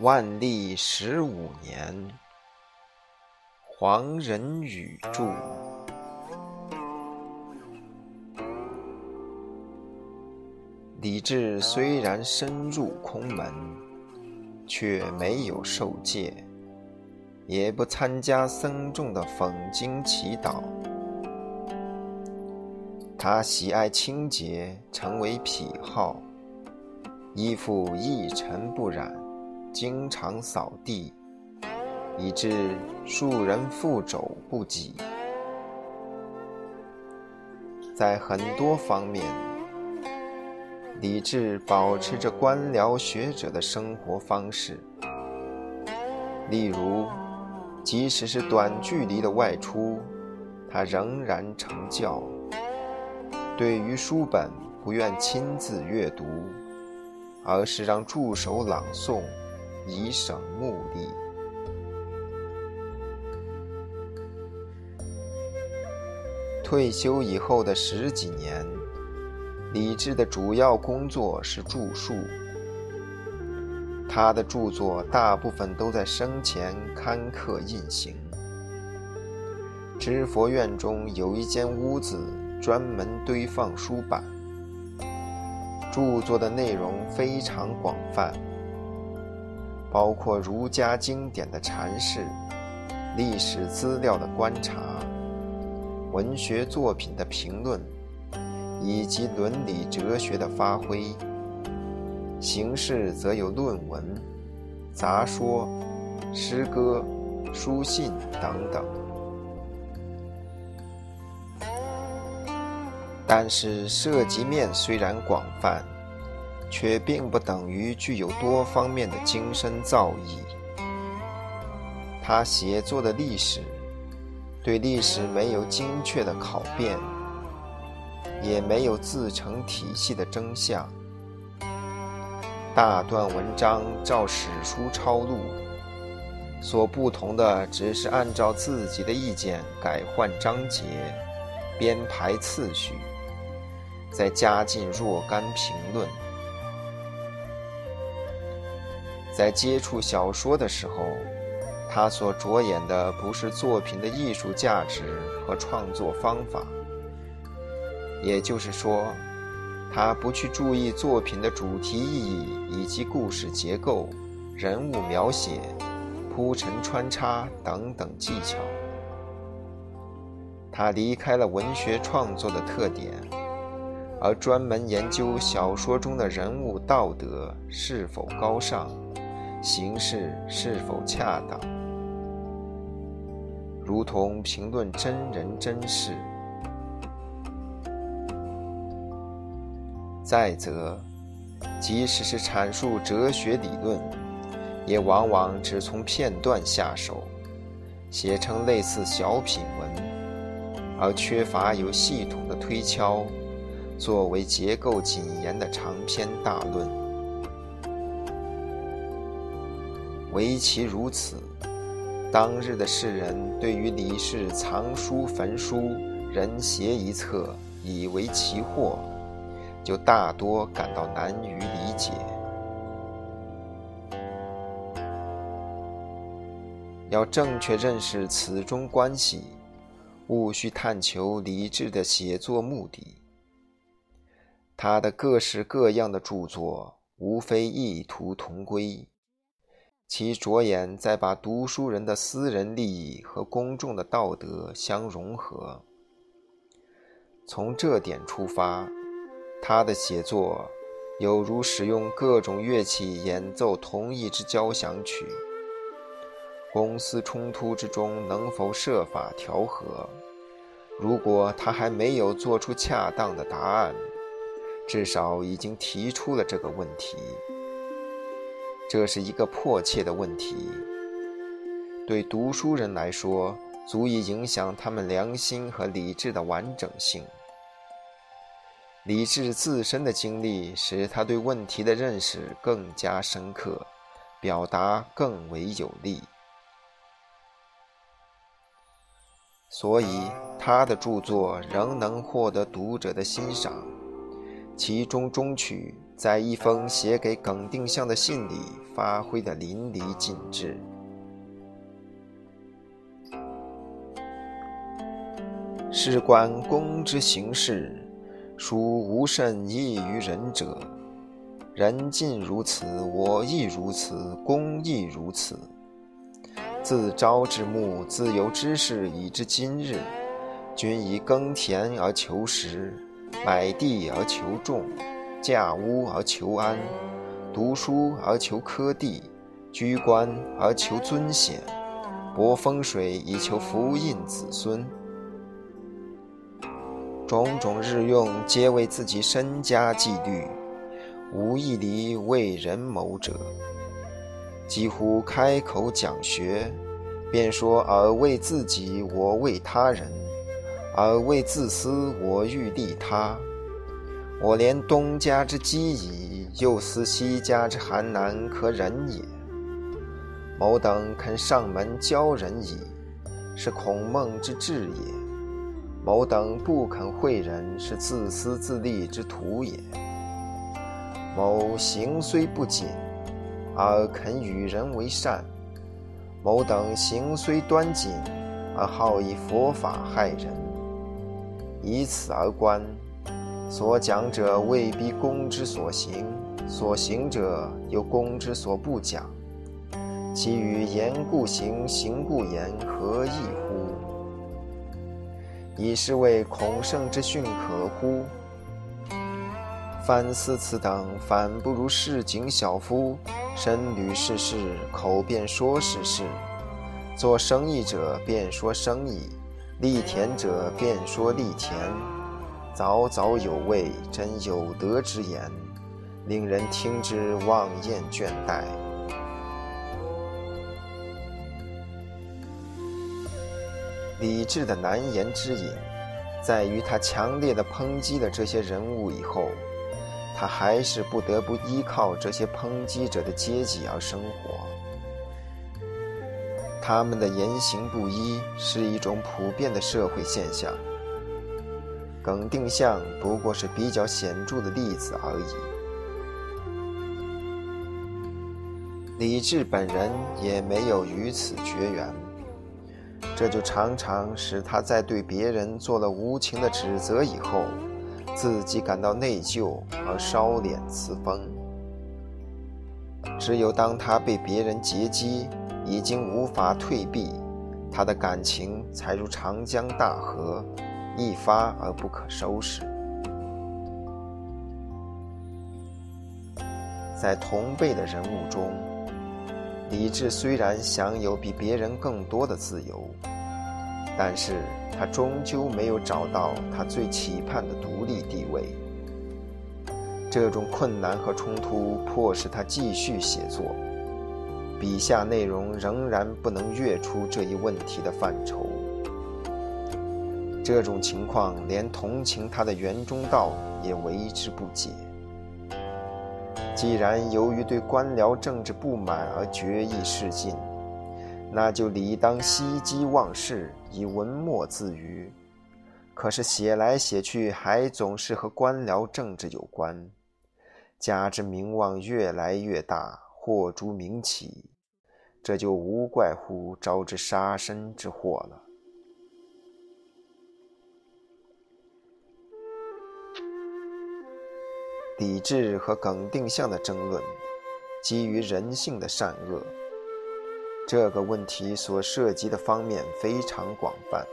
万历十五年，黄仁宇著。李治虽然深入空门，却没有受戒，也不参加僧众的讽经祈祷。他喜爱清洁，成为癖好，衣服一尘不染。经常扫地，以致庶人覆肘不及。在很多方面，李治保持着官僚学者的生活方式。例如，即使是短距离的外出，他仍然成教。对于书本，不愿亲自阅读，而是让助手朗诵。以省目力。退休以后的十几年，李治的主要工作是著述。他的著作大部分都在生前刊刻印行。知佛院中有一间屋子，专门堆放书版，著作的内容非常广泛。包括儒家经典的阐释、历史资料的观察、文学作品的评论，以及伦理哲学的发挥。形式则有论文、杂说、诗歌、书信等等。但是涉及面虽然广泛。却并不等于具有多方面的精深造诣。他写作的历史，对历史没有精确的考辨，也没有自成体系的真相。大段文章照史书抄录，所不同的只是按照自己的意见改换章节、编排次序，再加进若干评论。在接触小说的时候，他所着眼的不是作品的艺术价值和创作方法，也就是说，他不去注意作品的主题意义以及故事结构、人物描写、铺陈穿插等等技巧。他离开了文学创作的特点，而专门研究小说中的人物道德是否高尚。形式是否恰当，如同评论真人真事。再则，即使是阐述哲学理论，也往往只从片段下手，写成类似小品文，而缺乏有系统的推敲，作为结构谨严的长篇大论。唯其如此，当日的世人对于李氏藏书焚书、人邪一册，以为奇祸，就大多感到难于理解。要正确认识此中关系，务须探求李治的写作目的。他的各式各样的著作，无非异途同归。其着眼在把读书人的私人利益和公众的道德相融合。从这点出发，他的写作有如使用各种乐器演奏同一支交响曲。公私冲突之中能否设法调和？如果他还没有做出恰当的答案，至少已经提出了这个问题。这是一个迫切的问题，对读书人来说，足以影响他们良心和理智的完整性。理智自身的经历使他对问题的认识更加深刻，表达更为有力。所以，他的著作仍能获得读者的欣赏，其中中曲在一封写给耿定向的信里发挥的淋漓尽致。事关公之行事，孰无甚异于人者？人尽如此，我亦如此，公亦如此。自朝之暮，自由之事，以至今日，均以耕田而求食，买地而求种，架屋而求安，读书而求科第，居官而求尊显，博风水以求福荫子孙。种种日用，皆为自己身家纪律，无一离为人谋者。几乎开口讲学，便说尔为自己，我为他人；尔为自私，我欲利他。我连东家之饥矣，又思西家之寒难可忍也。某等肯上门教人矣，是孔孟之志也。某等不肯惠人，是自私自利之徒也。某行虽不谨，而肯与人为善；某等行虽端谨，而好以佛法害人。以此而观，所讲者未必公之所行，所行者又公之所不讲。其与言故行，行故言，何异乎？以是谓孔圣之训可乎？凡思此等，反不如市井小夫，身履世事，口便说世事；做生意者便说生意，立田者便说立田。早早有味，真有德之言，令人听之望厌倦怠。李治的难言之隐，在于他强烈的抨击了这些人物以后，他还是不得不依靠这些抨击者的阶级而生活。他们的言行不一是一种普遍的社会现象。耿定向不过是比较显著的例子而已。李治本人也没有与此绝缘。这就常常使他在对别人做了无情的指责以后，自己感到内疚而烧脸辞风。只有当他被别人截击，已经无法退避，他的感情才如长江大河，一发而不可收拾。在同辈的人物中，李治虽然享有比别人更多的自由，但是他终究没有找到他最期盼的独立地位。这种困难和冲突迫使他继续写作，笔下内容仍然不能跃出这一问题的范畴。这种情况连同情他的袁中道也为之不解。既然由于对官僚政治不满而决意示进，那就理当息机忘事，以文墨自娱。可是写来写去，还总是和官僚政治有关，加之名望越来越大，祸诸名起，这就无怪乎招致杀身之祸了。理智和耿定向的争论，基于人性的善恶。这个问题所涉及的方面非常广泛，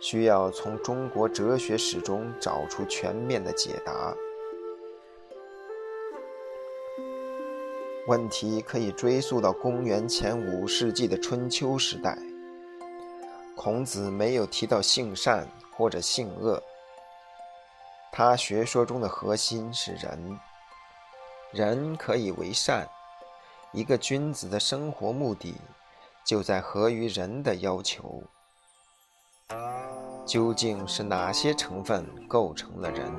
需要从中国哲学史中找出全面的解答。问题可以追溯到公元前五世纪的春秋时代。孔子没有提到性善或者性恶。他学说中的核心是人，人可以为善。一个君子的生活目的，就在合于人的要求。究竟是哪些成分构成了人？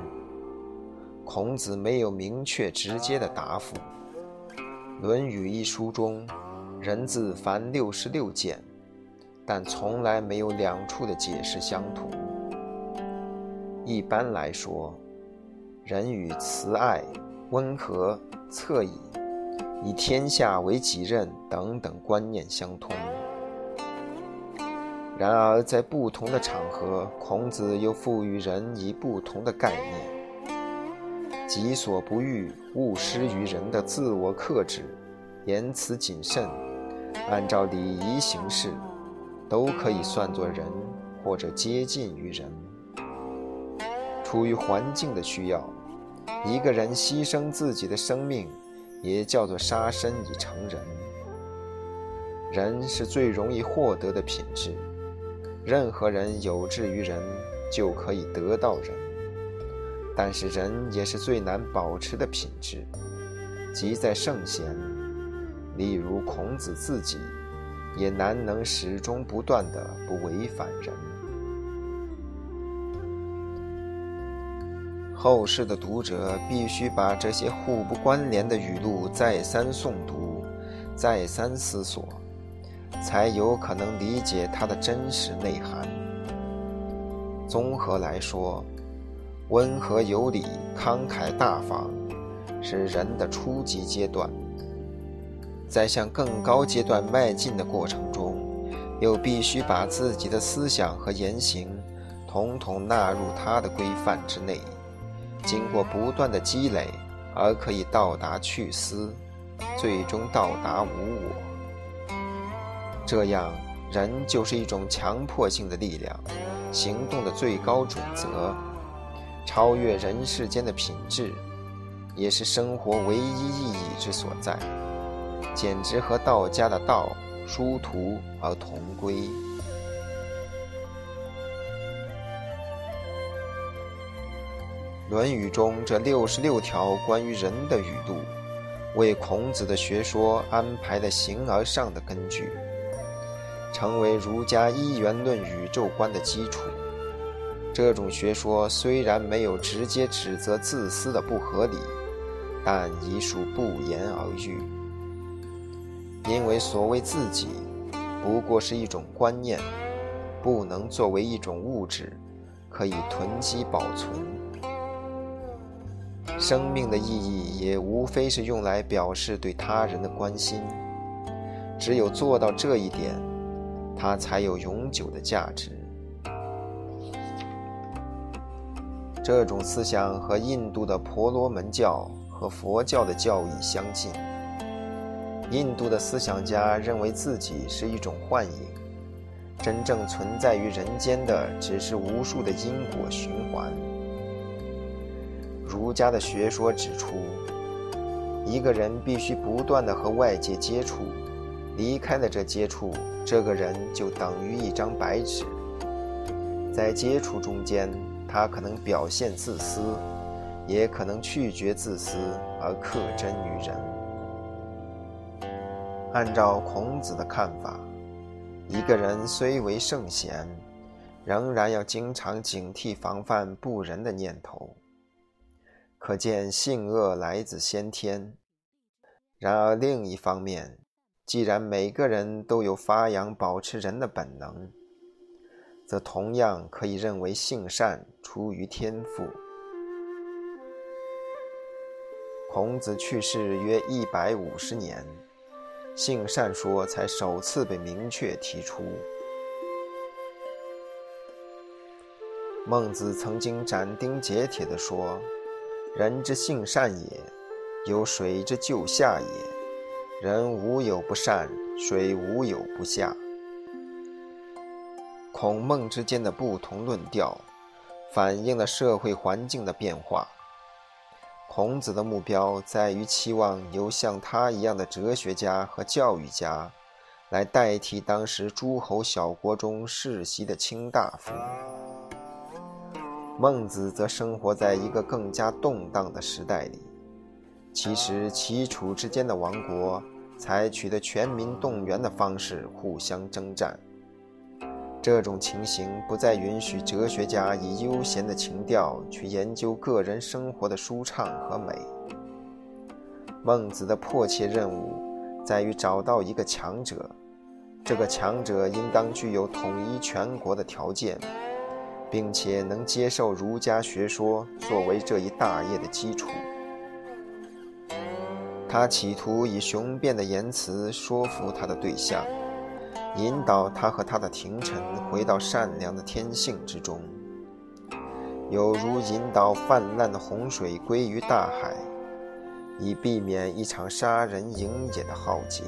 孔子没有明确直接的答复。《论语》一书中，人字凡六十六件，但从来没有两处的解释相同。一般来说，人与慈爱、温和、恻隐、以天下为己任等等观念相通。然而，在不同的场合，孔子又赋予人以不同的概念：己所不欲，勿施于人的自我克制、言辞谨慎，按照礼仪行事，都可以算作仁，或者接近于仁。出于环境的需要，一个人牺牲自己的生命，也叫做杀身以成仁。人是最容易获得的品质。任何人有志于仁，就可以得到仁。但是仁也是最难保持的品质，即在圣贤，例如孔子自己，也难能始终不断的不违反人。后世的读者必须把这些互不关联的语录再三诵读，再三思索。才有可能理解它的真实内涵。综合来说，温和有礼、慷慨大方，是人的初级阶段。在向更高阶段迈进的过程中，又必须把自己的思想和言行，统统纳入他的规范之内，经过不断的积累，而可以到达去思，最终到达无我。这样，人就是一种强迫性的力量，行动的最高准则，超越人世间的品质，也是生活唯一意义之所在，简直和道家的道殊途而同归。《论语》中这六十六条关于人的语录，为孔子的学说安排了形而上的根据。成为儒家一元论宇宙观的基础。这种学说虽然没有直接指责自私的不合理，但已属不言而喻。因为所谓自己，不过是一种观念，不能作为一种物质，可以囤积保存。生命的意义也无非是用来表示对他人的关心。只有做到这一点。它才有永久的价值。这种思想和印度的婆罗门教和佛教的教义相近。印度的思想家认为自己是一种幻影，真正存在于人间的只是无数的因果循环。儒家的学说指出，一个人必须不断的和外界接触。离开了这接触，这个人就等于一张白纸。在接触中间，他可能表现自私，也可能拒绝自私而克真于人。按照孔子的看法，一个人虽为圣贤，仍然要经常警惕防范不仁的念头。可见性恶来自先天。然而另一方面，既然每个人都有发扬保持人的本能，则同样可以认为性善出于天赋。孔子去世约一百五十年，性善说才首次被明确提出。孟子曾经斩钉截铁地说：“人之性善也，有水之就下也。”人无有不善，水无有不下。孔孟之间的不同论调，反映了社会环境的变化。孔子的目标在于期望由像他一样的哲学家和教育家，来代替当时诸侯小国中世袭的卿大夫。孟子则生活在一个更加动荡的时代里。其实，齐楚之间的王国采取的全民动员的方式互相征战，这种情形不再允许哲学家以悠闲的情调去研究个人生活的舒畅和美。孟子的迫切任务在于找到一个强者，这个强者应当具有统一全国的条件，并且能接受儒家学说作为这一大业的基础。他企图以雄辩的言辞说服他的对象，引导他和他的廷臣回到善良的天性之中，有如引导泛滥的洪水归于大海，以避免一场杀人营野的浩劫。